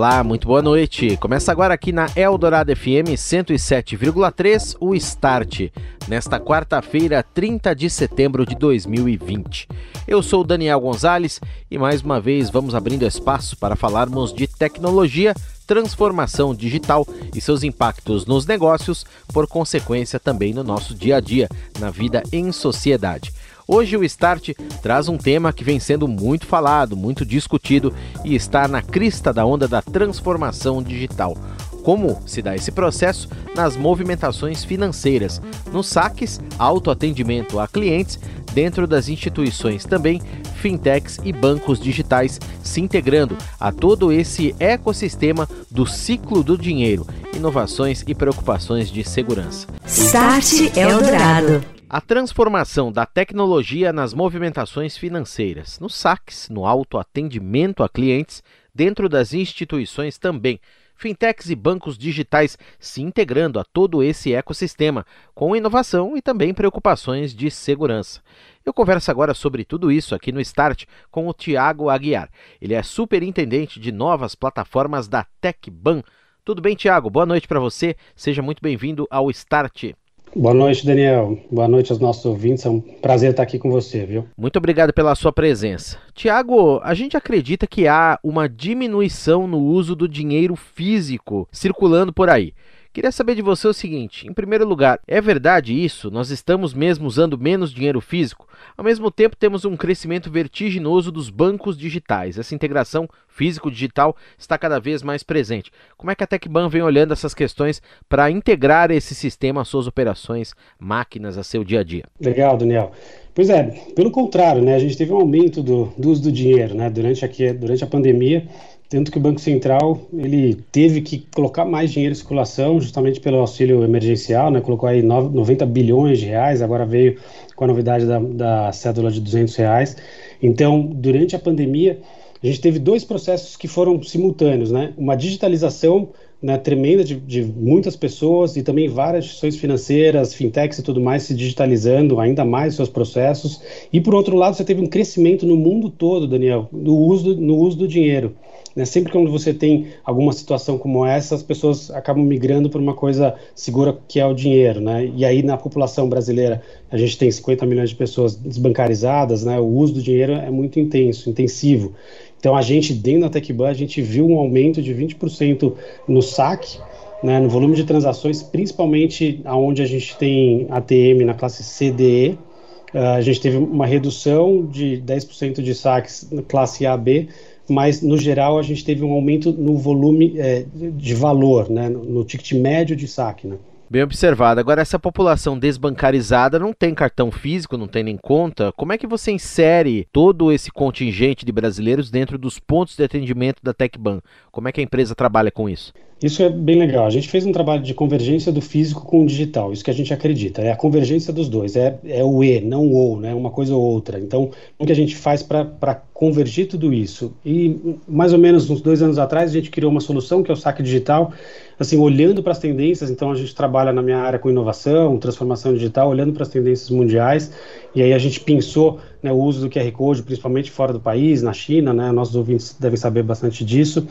Olá, muito boa noite. Começa agora aqui na Eldorado FM 107,3 o Start, nesta quarta-feira, 30 de setembro de 2020. Eu sou Daniel Gonzalez e mais uma vez vamos abrindo espaço para falarmos de tecnologia, transformação digital e seus impactos nos negócios, por consequência também no nosso dia a dia, na vida em sociedade. Hoje o Start traz um tema que vem sendo muito falado, muito discutido e está na crista da onda da transformação digital. Como se dá esse processo nas movimentações financeiras, nos saques, autoatendimento a clientes, dentro das instituições também, fintechs e bancos digitais se integrando a todo esse ecossistema do ciclo do dinheiro, inovações e preocupações de segurança. Start Eldorado. A transformação da tecnologia nas movimentações financeiras, nos saques, no autoatendimento a clientes, dentro das instituições também. Fintechs e bancos digitais se integrando a todo esse ecossistema, com inovação e também preocupações de segurança. Eu converso agora sobre tudo isso aqui no Start com o Tiago Aguiar. Ele é superintendente de novas plataformas da TecBan. Tudo bem, Tiago? Boa noite para você. Seja muito bem-vindo ao Start. Boa noite, Daniel. Boa noite aos nossos ouvintes. É um prazer estar aqui com você, viu? Muito obrigado pela sua presença. Tiago, a gente acredita que há uma diminuição no uso do dinheiro físico circulando por aí. Queria saber de você o seguinte: em primeiro lugar, é verdade isso? Nós estamos mesmo usando menos dinheiro físico? Ao mesmo tempo, temos um crescimento vertiginoso dos bancos digitais. Essa integração físico-digital está cada vez mais presente. Como é que a TecBan vem olhando essas questões para integrar esse sistema às suas operações, máquinas, a seu dia a dia? Legal, Daniel. Pois é, pelo contrário, né, a gente teve um aumento do, do uso do dinheiro né, durante, aqui, durante a pandemia tanto que o Banco Central ele teve que colocar mais dinheiro em circulação, justamente pelo auxílio emergencial, né? colocou aí 90 bilhões de reais, agora veio com a novidade da, da cédula de 200 reais. Então, durante a pandemia, a gente teve dois processos que foram simultâneos, né? Uma digitalização né, tremenda de, de, muitas pessoas e também várias instituições financeiras, fintechs e tudo mais se digitalizando ainda mais seus processos. E por outro lado, você teve um crescimento no mundo todo, Daniel, no uso, no uso do dinheiro. Né? Sempre quando você tem alguma situação como essa, as pessoas acabam migrando para uma coisa segura que é o dinheiro. Né? E aí na população brasileira a gente tem 50 milhões de pessoas desbancarizadas, né? o uso do dinheiro é muito intenso, intensivo. Então, a gente, dentro da TecBan, a gente viu um aumento de 20% no saque, né, no volume de transações, principalmente aonde a gente tem ATM na classe CDE. Uh, a gente teve uma redução de 10% de saques na classe AB, mas no geral a gente teve um aumento no volume é, de valor, né, no ticket médio de saque. Né. Bem observado. Agora, essa população desbancarizada não tem cartão físico, não tem nem conta. Como é que você insere todo esse contingente de brasileiros dentro dos pontos de atendimento da TecBan? Como é que a empresa trabalha com isso? Isso é bem legal. A gente fez um trabalho de convergência do físico com o digital, isso que a gente acredita. É a convergência dos dois, é, é o E, não o ou, né? uma coisa ou outra. Então, o que a gente faz para convergir tudo isso? E mais ou menos uns dois anos atrás, a gente criou uma solução que é o saque digital, assim, olhando para as tendências. Então, a gente trabalha na minha área com inovação, transformação digital, olhando para as tendências mundiais. E aí a gente pensou né, o uso do QR Code, principalmente fora do país, na China, né, nossos ouvintes devem saber bastante disso.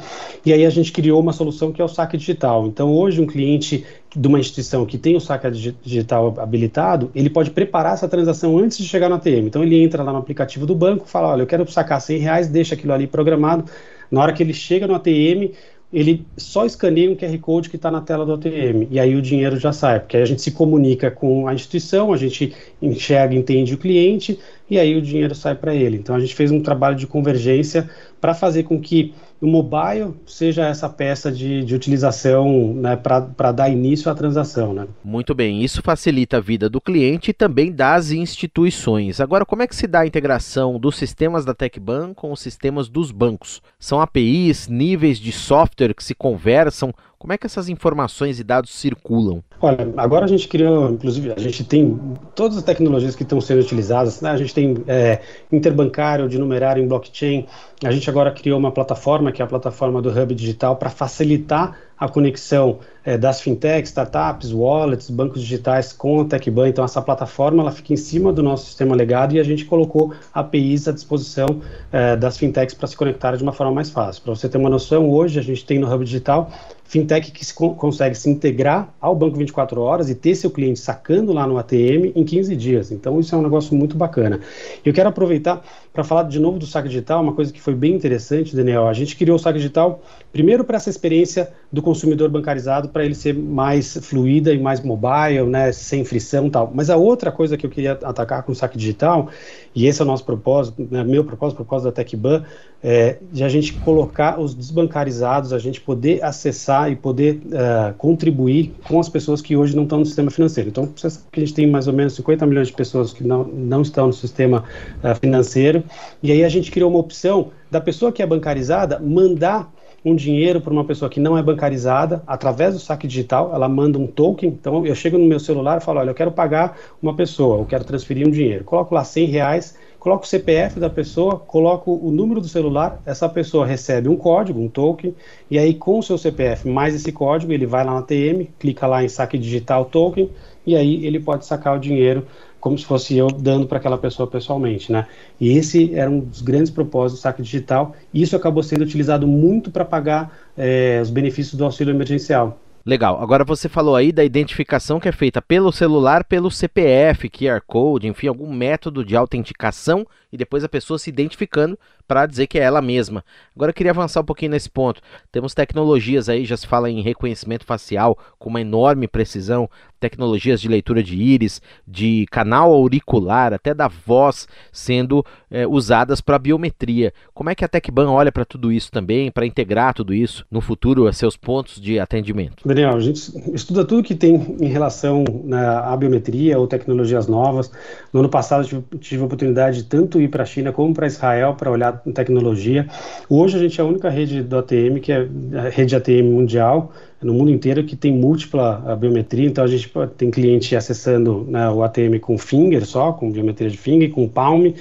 E aí a gente criou uma solução que é o saque digital. Então, hoje, um cliente de uma instituição que tem o saque digital habilitado, ele pode preparar essa transação antes de chegar no ATM. Então, ele entra lá no aplicativo do banco, fala, olha, eu quero sacar 100 reais, deixa aquilo ali programado. Na hora que ele chega no ATM, ele só escaneia um QR Code que está na tela do ATM, e aí o dinheiro já sai, porque aí a gente se comunica com a instituição, a gente enxerga, entende o cliente, e aí o dinheiro sai para ele. Então a gente fez um trabalho de convergência para fazer com que o mobile seja essa peça de, de utilização né, para dar início à transação. Né? Muito bem, isso facilita a vida do cliente e também das instituições. Agora, como é que se dá a integração dos sistemas da TecBan com os sistemas dos bancos? São APIs, níveis de software que se conversam? Como é que essas informações e dados circulam? Olha, agora a gente criou, inclusive, a gente tem todas as tecnologias que estão sendo utilizadas, né? a gente tem é, interbancário de numerário em blockchain, a gente agora criou uma plataforma, que é a plataforma do Hub Digital, para facilitar a conexão é, das fintechs, startups, wallets, bancos digitais com a TechBan. Então, essa plataforma ela fica em cima do nosso sistema legado e a gente colocou APIs à disposição é, das fintechs para se conectarem de uma forma mais fácil. Para você ter uma noção, hoje a gente tem no Hub Digital fintech que se, consegue se integrar ao banco 24 horas e ter seu cliente sacando lá no ATM em 15 dias. Então, isso é um negócio muito bacana. Eu quero aproveitar para falar de novo do saque digital, uma coisa que foi bem interessante, Daniel. A gente criou o saque digital primeiro para essa experiência do consumidor bancarizado, para ele ser mais fluida e mais mobile, né, sem frição e tal. Mas a outra coisa que eu queria atacar com o saque digital, e esse é o nosso propósito, né, meu propósito, propósito da TecBan, é de a gente colocar os desbancarizados, a gente poder acessar e poder uh, contribuir com as pessoas que hoje não estão no sistema financeiro. Então, você sabe que a gente tem mais ou menos 50 milhões de pessoas que não, não estão no sistema uh, financeiro, e aí a gente criou uma opção da pessoa que é bancarizada mandar um dinheiro para uma pessoa que não é bancarizada através do saque digital, ela manda um token. Então eu chego no meu celular e falo, olha, eu quero pagar uma pessoa, eu quero transferir um dinheiro. Coloco lá 100 reais, coloco o CPF da pessoa, coloco o número do celular, essa pessoa recebe um código, um token, e aí com o seu CPF mais esse código, ele vai lá na TM, clica lá em saque digital token, e aí ele pode sacar o dinheiro como se fosse eu dando para aquela pessoa pessoalmente, né? E esse era um dos grandes propósitos do saque digital. E isso acabou sendo utilizado muito para pagar é, os benefícios do auxílio emergencial. Legal. Agora você falou aí da identificação que é feita pelo celular, pelo CPF, QR Code, enfim, algum método de autenticação e depois a pessoa se identificando para dizer que é ela mesma. Agora eu queria avançar um pouquinho nesse ponto. Temos tecnologias aí, já se fala em reconhecimento facial com uma enorme precisão, tecnologias de leitura de íris, de canal auricular, até da voz sendo é, usadas para biometria. Como é que a TecBan olha para tudo isso também, para integrar tudo isso no futuro a seus pontos de atendimento? Daniel, a gente estuda tudo que tem em relação né, à biometria ou tecnologias novas. No ano passado tive, tive a oportunidade de tanto ir para a China como para Israel para olhar tecnologia. Hoje a gente é a única rede do ATM, que é a rede ATM mundial, no mundo inteiro, que tem múltipla biometria. Então a gente tem cliente acessando né, o ATM com finger só, com biometria de finger, com palm.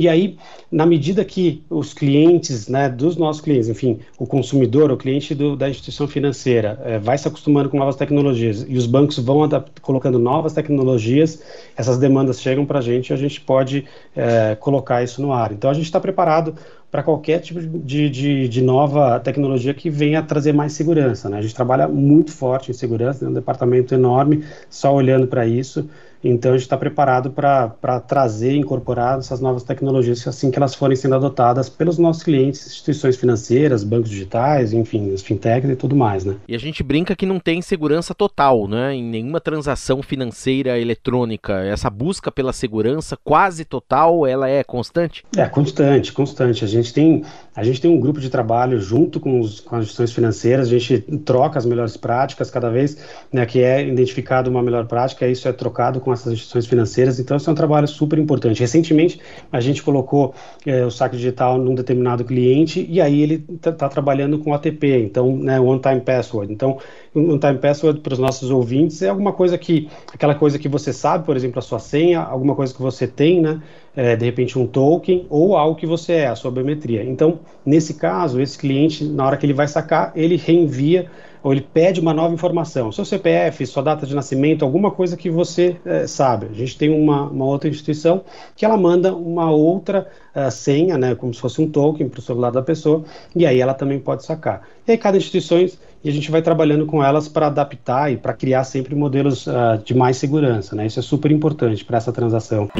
E aí, na medida que os clientes, né, dos nossos clientes, enfim, o consumidor, o cliente do, da instituição financeira, é, vai se acostumando com novas tecnologias e os bancos vão colocando novas tecnologias, essas demandas chegam para a gente e a gente pode é, colocar isso no ar. Então, a gente está preparado para qualquer tipo de, de, de, nova tecnologia que venha trazer mais segurança. Né? A gente trabalha muito forte em segurança, tem um departamento enorme só olhando para isso. Então a gente está preparado para trazer, incorporar essas novas tecnologias assim que elas forem sendo adotadas pelos nossos clientes, instituições financeiras, bancos digitais, enfim, os fintechs e tudo mais, né? E a gente brinca que não tem segurança total, né? Em nenhuma transação financeira eletrônica. Essa busca pela segurança quase total, ela é constante? É constante, constante. A gente tem a gente tem um grupo de trabalho junto com, os, com as instituições financeiras, a gente troca as melhores práticas cada vez né, que é identificado uma melhor prática, isso é trocado com essas instituições financeiras. Então, isso é um trabalho super importante. Recentemente, a gente colocou é, o saque digital num determinado cliente e aí ele está tá trabalhando com OTP, então, né, One Time Password. Então, um time password para os nossos ouvintes é alguma coisa que, aquela coisa que você sabe, por exemplo, a sua senha, alguma coisa que você tem, né? É, de repente um token ou algo que você é, a sua biometria. Então, nesse caso, esse cliente, na hora que ele vai sacar, ele reenvia ou ele pede uma nova informação, seu CPF, sua data de nascimento, alguma coisa que você é, sabe. A gente tem uma, uma, outra instituição que ela manda uma outra uh, senha, né, como se fosse um token para o celular da pessoa, e aí ela também pode sacar. E aí cada instituição e a gente vai trabalhando com elas para adaptar e para criar sempre modelos uh, de mais segurança, né? Isso é super importante para essa transação.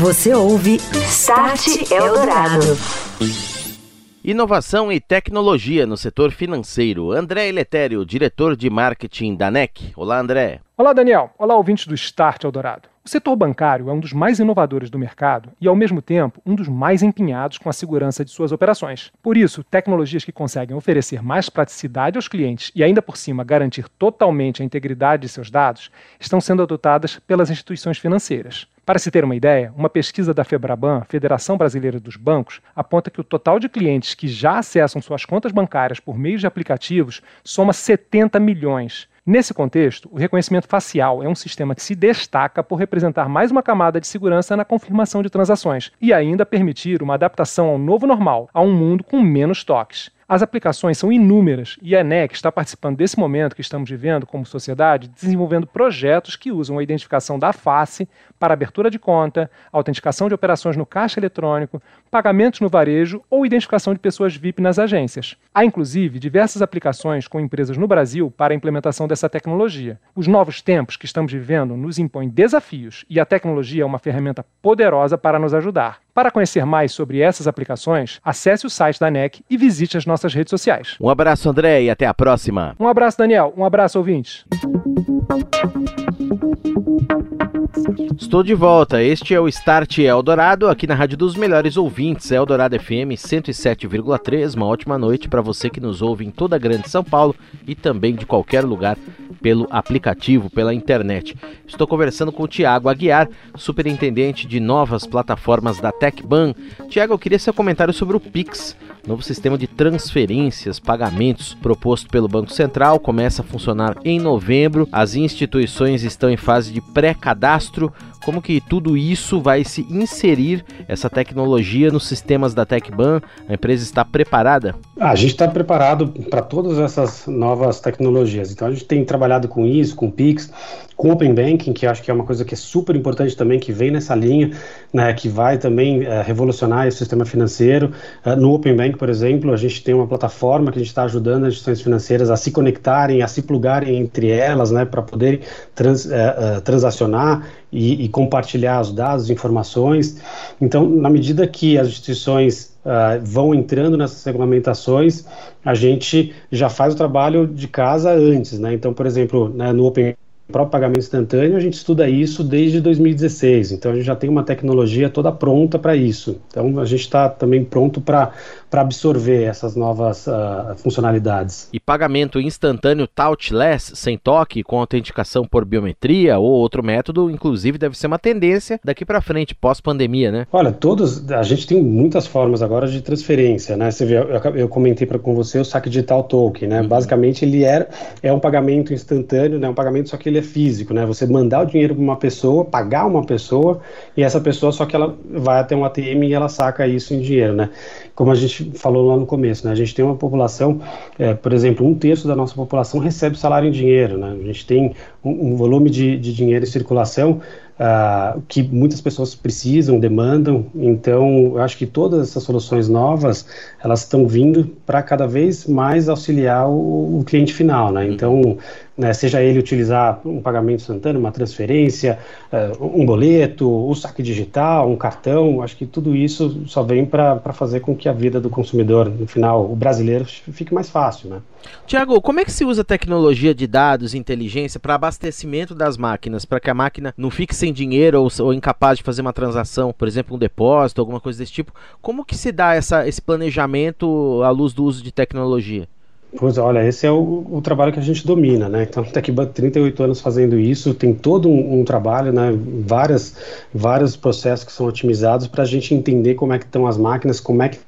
Você ouve Start Eldorado. Inovação e tecnologia no setor financeiro. André Eletério, diretor de marketing da NEC. Olá, André. Olá, Daniel. Olá, ouvintes do Start Eldorado. O setor bancário é um dos mais inovadores do mercado e, ao mesmo tempo, um dos mais empenhados com a segurança de suas operações. Por isso, tecnologias que conseguem oferecer mais praticidade aos clientes e, ainda por cima, garantir totalmente a integridade de seus dados estão sendo adotadas pelas instituições financeiras. Para se ter uma ideia, uma pesquisa da Febraban, Federação Brasileira dos Bancos, aponta que o total de clientes que já acessam suas contas bancárias por meio de aplicativos soma 70 milhões. Nesse contexto, o reconhecimento facial é um sistema que se destaca por representar mais uma camada de segurança na confirmação de transações e ainda permitir uma adaptação ao novo normal, a um mundo com menos toques. As aplicações são inúmeras e a ENEC está participando desse momento que estamos vivendo como sociedade, desenvolvendo projetos que usam a identificação da face para abertura de conta, autenticação de operações no caixa eletrônico, pagamentos no varejo ou identificação de pessoas VIP nas agências. Há inclusive diversas aplicações com empresas no Brasil para a implementação dessa tecnologia. Os novos tempos que estamos vivendo nos impõem desafios e a tecnologia é uma ferramenta poderosa para nos ajudar. Para conhecer mais sobre essas aplicações, acesse o site da NEC e visite as nossas redes sociais. Um abraço, André, e até a próxima. Um abraço, Daniel. Um abraço, ouvintes. Estou de volta. Este é o Start Eldorado, aqui na Rádio dos Melhores Ouvintes, Eldorado FM 107,3. Uma ótima noite para você que nos ouve em toda a Grande São Paulo e também de qualquer lugar pelo aplicativo, pela internet. Estou conversando com o Tiago Aguiar, superintendente de novas plataformas da TecBan. Tiago, eu queria seu comentário sobre o Pix, novo sistema de transferências, pagamentos proposto pelo Banco Central, começa a funcionar em novembro. As instituições estão em fase de pré-cadastro. Como que tudo isso vai se inserir, essa tecnologia, nos sistemas da TecBan? A empresa está preparada? a gente está preparado para todas essas novas tecnologias. Então a gente tem trabalhado com isso, com Pix, com Open Banking, que acho que é uma coisa que é super importante também, que vem nessa linha, né, que vai também é, revolucionar o sistema financeiro. Uh, no Open Bank, por exemplo, a gente tem uma plataforma que a gente está ajudando as instituições financeiras a se conectarem, a se plugarem entre elas, né, para poderem trans, uh, transacionar e, e, compartilhar os dados, informações. Então, na medida que as instituições vão entrando nessas regulamentações, a gente já faz o trabalho de casa antes, né? Então, por exemplo, né, no Open próprio pagamento instantâneo, a gente estuda isso desde 2016, então a gente já tem uma tecnologia toda pronta para isso. Então a gente está também pronto para absorver essas novas uh, funcionalidades. E pagamento instantâneo touchless, sem toque, com autenticação por biometria ou outro método, inclusive deve ser uma tendência daqui para frente, pós-pandemia, né? Olha, todos, a gente tem muitas formas agora de transferência, né? Você vê, eu, eu comentei pra, com você o saque digital token, né? Uhum. Basicamente ele é, é um pagamento instantâneo, né? Um pagamento só que ele ele é físico, né? Você mandar o dinheiro para uma pessoa, pagar uma pessoa, e essa pessoa só que ela vai até um ATM e ela saca isso em dinheiro, né? Como a gente falou lá no começo, né? A gente tem uma população, é, por exemplo, um terço da nossa população recebe salário em dinheiro, né? A gente tem um, um volume de, de dinheiro em circulação uh, que muitas pessoas precisam, demandam. Então, eu acho que todas essas soluções novas, elas estão vindo para cada vez mais auxiliar o, o cliente final, né? Então, né, seja ele utilizar um pagamento instantâneo, uma transferência, uh, um boleto, o um saque digital, um cartão, acho que tudo isso só vem para fazer com que a vida do consumidor, no final, o brasileiro, fique mais fácil, né? Tiago, como é que se usa tecnologia de dados, inteligência para abastecimento das máquinas, para que a máquina não fique sem dinheiro ou, ou, incapaz de fazer uma transação, por exemplo, um depósito, alguma coisa desse tipo? Como que se dá essa, esse planejamento à luz do uso de tecnologia? Pois olha, esse é o, o, trabalho que a gente domina, né? Então, tá aqui 38 anos fazendo isso, tem todo um, um trabalho, né? Várias, vários processos que são otimizados para a gente entender como é que estão as máquinas, como é que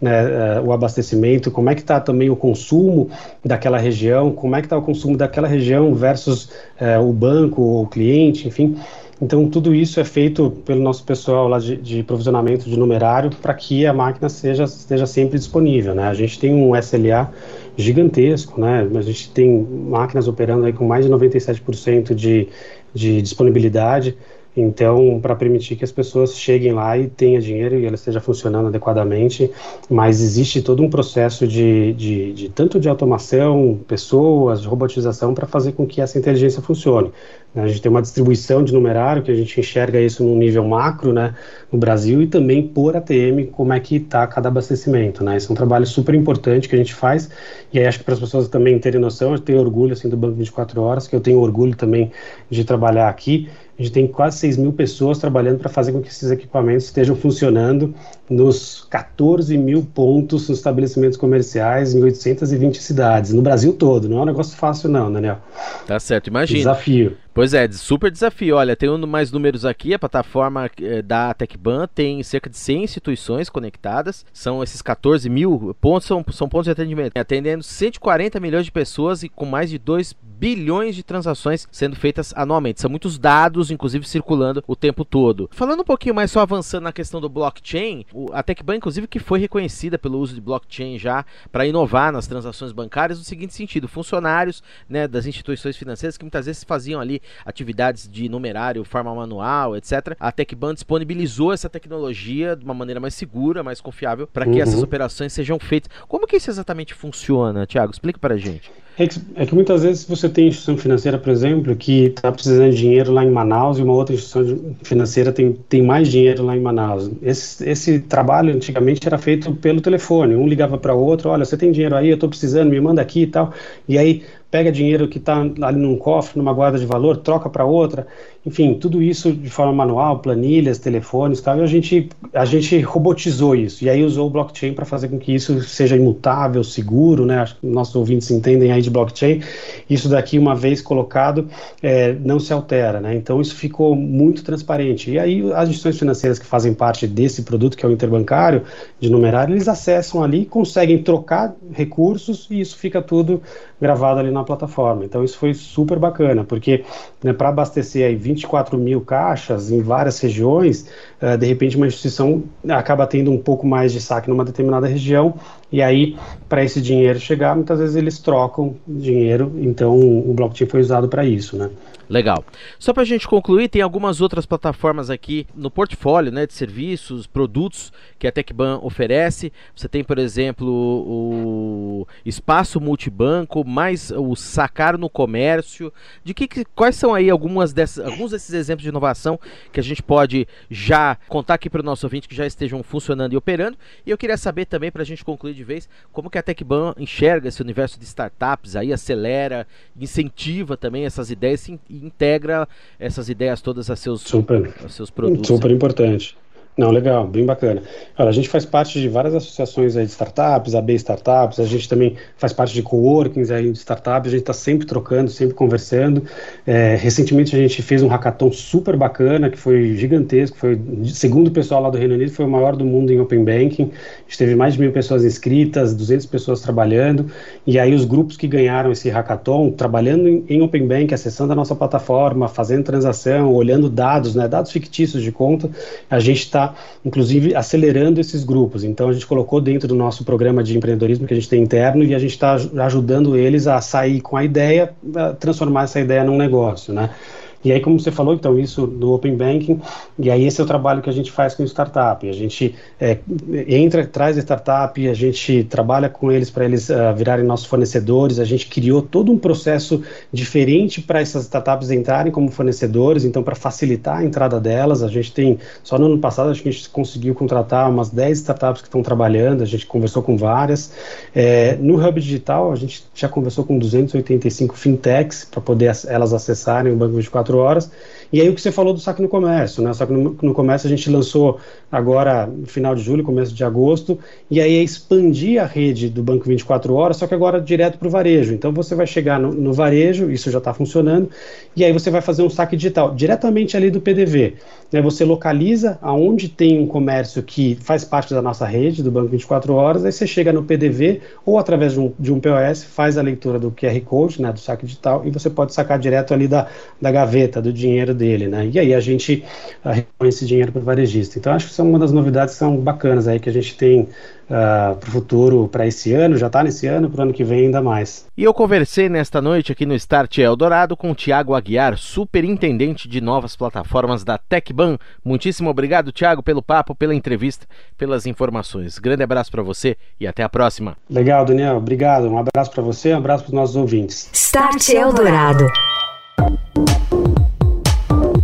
né, uh, o abastecimento, como é que está também o consumo daquela região, como é que está o consumo daquela região versus uh, o banco, o cliente, enfim. Então, tudo isso é feito pelo nosso pessoal lá de, de provisionamento de numerário para que a máquina seja, esteja sempre disponível. Né? A gente tem um SLA gigantesco, né? a gente tem máquinas operando aí com mais de 97% de, de disponibilidade. Então, para permitir que as pessoas cheguem lá e tenham dinheiro e ela esteja funcionando adequadamente, mas existe todo um processo de, de, de tanto de automação, pessoas, de robotização para fazer com que essa inteligência funcione. A gente tem uma distribuição de numerário que a gente enxerga isso no nível macro, né, no Brasil e também por ATM como é que está cada abastecimento, né? Isso é um trabalho super importante que a gente faz e aí acho que para as pessoas também terem noção, eu tenho orgulho assim do Banco 24 Horas, que eu tenho orgulho também de trabalhar aqui. A gente tem quase 6 mil pessoas trabalhando para fazer com que esses equipamentos estejam funcionando nos 14 mil pontos nos estabelecimentos comerciais em 820 cidades, no Brasil todo. Não é um negócio fácil, não, Daniel. Tá certo, imagina. Desafio. Pois é, super desafio. Olha, tem mais números aqui. A plataforma eh, da TecBan tem cerca de 100 instituições conectadas. São esses 14 mil pontos, são, são pontos de atendimento, atendendo 140 milhões de pessoas e com mais de 2 bilhões de transações sendo feitas anualmente. São muitos dados, inclusive, circulando o tempo todo. Falando um pouquinho mais, só avançando na questão do blockchain, a TecBan, inclusive, que foi reconhecida pelo uso de blockchain já para inovar nas transações bancárias no seguinte sentido: funcionários né, das instituições financeiras que muitas vezes faziam ali atividades de numerário, forma manual, etc. A TecBan disponibilizou essa tecnologia de uma maneira mais segura, mais confiável, para que uhum. essas operações sejam feitas. Como que isso exatamente funciona, Tiago? Explica para a gente. É que, é que, muitas vezes você tem instituição financeira, por exemplo, que está precisando de dinheiro lá em Manaus e uma outra instituição financeira tem, tem mais dinheiro lá em Manaus. Esse, esse trabalho antigamente era feito pelo telefone. Um ligava para o outro: olha, você tem dinheiro aí, eu estou precisando, me manda aqui e tal. E aí pega dinheiro que está ali num cofre, numa guarda de valor, troca para outra, enfim, tudo isso de forma manual, planilhas, telefones, tal, e a gente a gente robotizou isso e aí usou o blockchain para fazer com que isso seja imutável, seguro, né? Acho que nossos ouvintes entendem aí de blockchain. Isso daqui uma vez colocado é, não se altera, né? Então isso ficou muito transparente. E aí as instituições financeiras que fazem parte desse produto que é o interbancário de numerário, eles acessam ali, conseguem trocar recursos e isso fica tudo gravado ali na plataforma. Então isso foi super bacana, porque né, para abastecer aí 24 mil caixas em várias regiões, uh, de repente uma instituição acaba tendo um pouco mais de saque numa determinada região, e aí para esse dinheiro chegar, muitas vezes eles trocam dinheiro, então o blockchain foi usado para isso, né? Legal. Só para a gente concluir, tem algumas outras plataformas aqui no portfólio né, de serviços, produtos que a TecBan oferece. Você tem, por exemplo, o Espaço Multibanco, mais o Sacar no Comércio. De que, quais são aí algumas dessas, alguns desses exemplos de inovação que a gente pode já contar aqui para o nosso ouvinte que já estejam funcionando e operando? E eu queria saber também, para a gente concluir de vez, como que a TecBan enxerga esse universo de startups, aí acelera, incentiva também essas ideias e integra essas ideias todas a seus, super, a seus produtos. Super importante. Não, legal, bem bacana. Olha, a gente faz parte de várias associações aí de startups, AB Startups, a gente também faz parte de coworkings aí de startups, a gente está sempre trocando, sempre conversando. É, recentemente a gente fez um hackathon super bacana, que foi gigantesco, foi, segundo o pessoal lá do Reino Unido, foi o maior do mundo em Open Banking. A gente teve mais de mil pessoas inscritas, 200 pessoas trabalhando, e aí os grupos que ganharam esse hackathon, trabalhando em, em Open Banking, acessando a nossa plataforma, fazendo transação, olhando dados, né, dados fictícios de conta, a gente está inclusive, acelerando esses grupos. Então, a gente colocou dentro do nosso programa de empreendedorismo que a gente tem interno e a gente está ajudando eles a sair com a ideia, a transformar essa ideia num negócio, né? E aí, como você falou, então, isso do Open Banking, e aí esse é o trabalho que a gente faz com startup. A gente é, entra, traz startup, a gente trabalha com eles para eles uh, virarem nossos fornecedores, a gente criou todo um processo diferente para essas startups entrarem como fornecedores, então, para facilitar a entrada delas, a gente tem, só no ano passado, acho que a gente conseguiu contratar umas 10 startups que estão trabalhando, a gente conversou com várias. É, no Hub Digital, a gente já conversou com 285 fintechs para poder elas acessarem o Banco 24 24 horas. E aí o que você falou do saque no comércio, né? Saque no, no comércio a gente lançou agora no final de julho, começo de agosto, e aí é expandir a rede do Banco 24 Horas, só que agora direto para o varejo. Então você vai chegar no, no varejo, isso já está funcionando, e aí você vai fazer um saque digital diretamente ali do PDV. Né? Você localiza aonde tem um comércio que faz parte da nossa rede do Banco 24 Horas, aí você chega no PDV ou através de um, de um POS, faz a leitura do QR Code, né, do saque digital, e você pode sacar direto ali da, da gaveta, do dinheiro dele, né? E aí a gente uh, repõe esse dinheiro para o varejista. Então acho que são uma das novidades que são bacanas aí que a gente tem uh, ah, para o futuro, para esse ano, já está nesse ano, para o ano que vem ainda mais. E eu conversei nesta noite aqui no Start Eldorado com o Tiago Aguiar, superintendente de novas plataformas da TecBan. Muitíssimo obrigado, Tiago, pelo papo, pela entrevista, pelas informações. Grande abraço para você e até a próxima. Legal, Daniel. Obrigado. Um abraço para você, um abraço para os nossos ouvintes. Start Eldorado.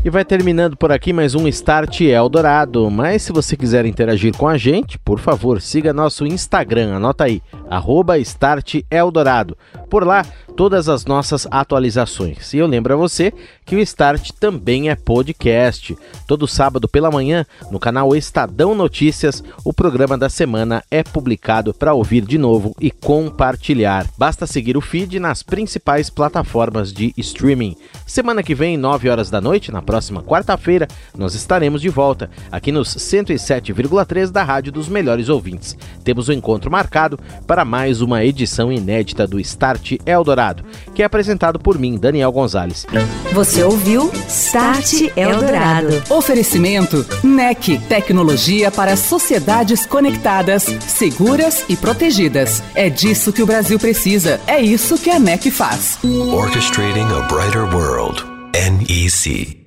E vai terminando por aqui mais um Start Eldorado. Mas se você quiser interagir com a gente, por favor, siga nosso Instagram, anota aí, arroba Start Eldorado. Por lá, todas as nossas atualizações. E eu lembro a você que o Start também é podcast. Todo sábado pela manhã, no canal Estadão Notícias, o programa da semana é publicado para ouvir de novo e compartilhar. Basta seguir o feed nas principais plataformas de streaming. Semana que vem, 9 horas da noite, na próxima quarta-feira, nós estaremos de volta aqui nos 107,3 da Rádio dos Melhores Ouvintes. Temos o um encontro marcado para mais uma edição inédita do Start Eldorado, que é apresentado por mim, Daniel Gonzalez. Você ouviu Start Eldorado. Oferecimento NEC, tecnologia para sociedades conectadas, seguras e protegidas. É disso que o Brasil precisa. É isso que a NEC faz. Orchestrating a brighter world. NEC.